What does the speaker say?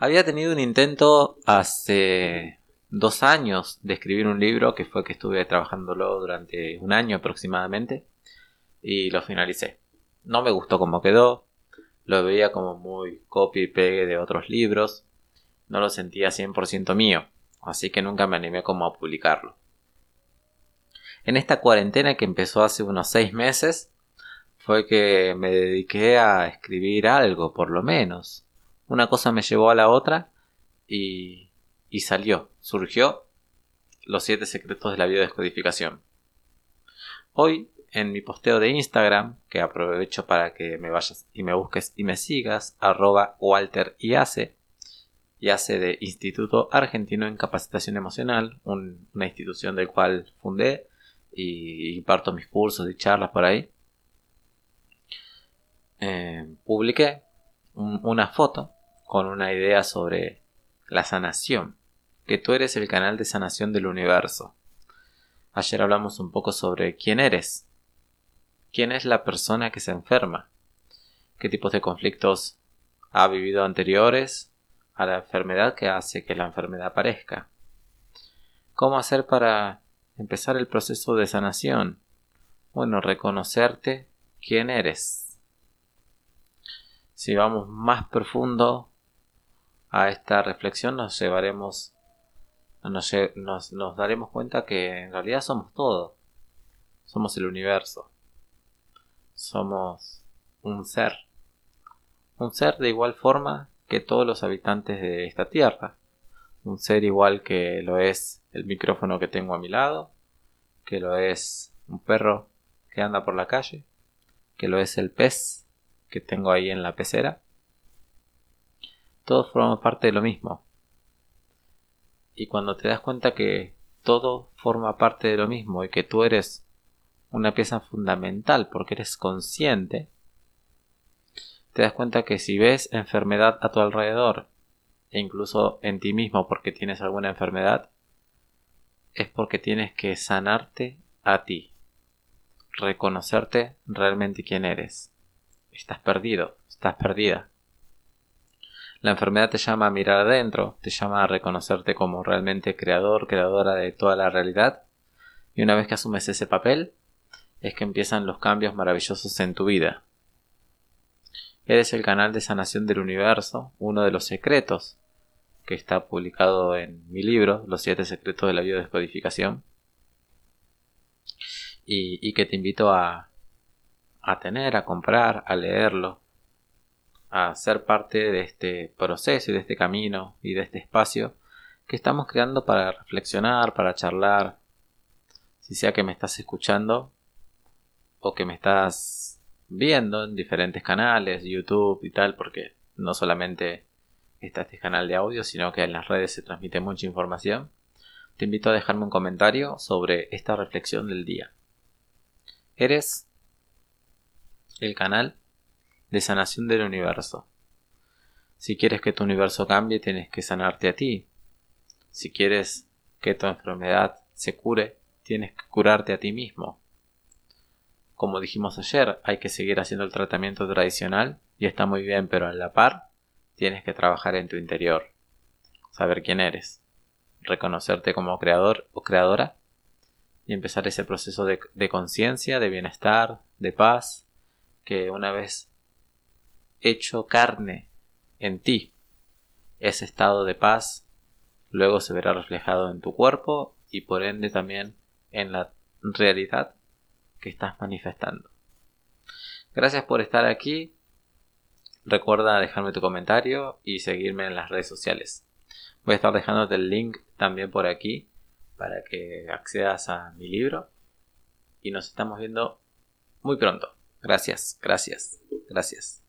Había tenido un intento hace dos años de escribir un libro que fue que estuve trabajándolo durante un año aproximadamente y lo finalicé. No me gustó cómo quedó, lo veía como muy copy y pegue de otros libros, no lo sentía 100% mío, así que nunca me animé como a publicarlo. En esta cuarentena que empezó hace unos seis meses, fue que me dediqué a escribir algo, por lo menos. Una cosa me llevó a la otra y, y salió, surgió los siete secretos de la biodescodificación. Hoy, en mi posteo de Instagram, que aprovecho para que me vayas y me busques y me sigas, arroba Walter y hace, y hace de Instituto Argentino en Capacitación Emocional, una institución del cual fundé y imparto mis cursos y charlas por ahí. Eh, publiqué una foto con una idea sobre la sanación, que tú eres el canal de sanación del universo. Ayer hablamos un poco sobre quién eres, quién es la persona que se enferma, qué tipos de conflictos ha vivido anteriores a la enfermedad que hace que la enfermedad aparezca. ¿Cómo hacer para empezar el proceso de sanación? Bueno, reconocerte quién eres. Si vamos más profundo a esta reflexión, nos llevaremos, nos, daremos cuenta que en realidad somos todo. Somos el universo. Somos un ser. Un ser de igual forma que todos los habitantes de esta tierra. Un ser igual que lo es el micrófono que tengo a mi lado, que lo es un perro que anda por la calle, que lo es el pez que tengo ahí en la pecera. Todos forman parte de lo mismo. Y cuando te das cuenta que todo forma parte de lo mismo y que tú eres una pieza fundamental porque eres consciente, te das cuenta que si ves enfermedad a tu alrededor e incluso en ti mismo porque tienes alguna enfermedad, es porque tienes que sanarte a ti, reconocerte realmente quién eres. Estás perdido, estás perdida. La enfermedad te llama a mirar adentro, te llama a reconocerte como realmente creador, creadora de toda la realidad, y una vez que asumes ese papel, es que empiezan los cambios maravillosos en tu vida. Eres el canal de sanación del universo, uno de los secretos que está publicado en mi libro, Los siete secretos de la biodescodificación, y, y que te invito a, a tener, a comprar, a leerlo, a ser parte de este proceso y de este camino y de este espacio que estamos creando para reflexionar, para charlar, si sea que me estás escuchando o que me estás viendo en diferentes canales, YouTube y tal, porque no solamente está este canal de audio, sino que en las redes se transmite mucha información, te invito a dejarme un comentario sobre esta reflexión del día. Eres el canal de sanación del universo. Si quieres que tu universo cambie, tienes que sanarte a ti. Si quieres que tu enfermedad se cure, tienes que curarte a ti mismo. Como dijimos ayer, hay que seguir haciendo el tratamiento tradicional y está muy bien, pero a la par tienes que trabajar en tu interior, saber quién eres, reconocerte como creador o creadora y empezar ese proceso de, conciencia, de bienestar, de paz, que una vez hecho carne en ti, ese estado de paz luego se verá reflejado en tu cuerpo y por ende también en la realidad que estás manifestando. Gracias por estar aquí. Recuerda dejarme tu comentario y seguirme en las redes sociales. Voy a estar dejándote el link también por aquí para que accedas a mi libro. Y nos estamos viendo muy pronto. Gracias, gracias, gracias.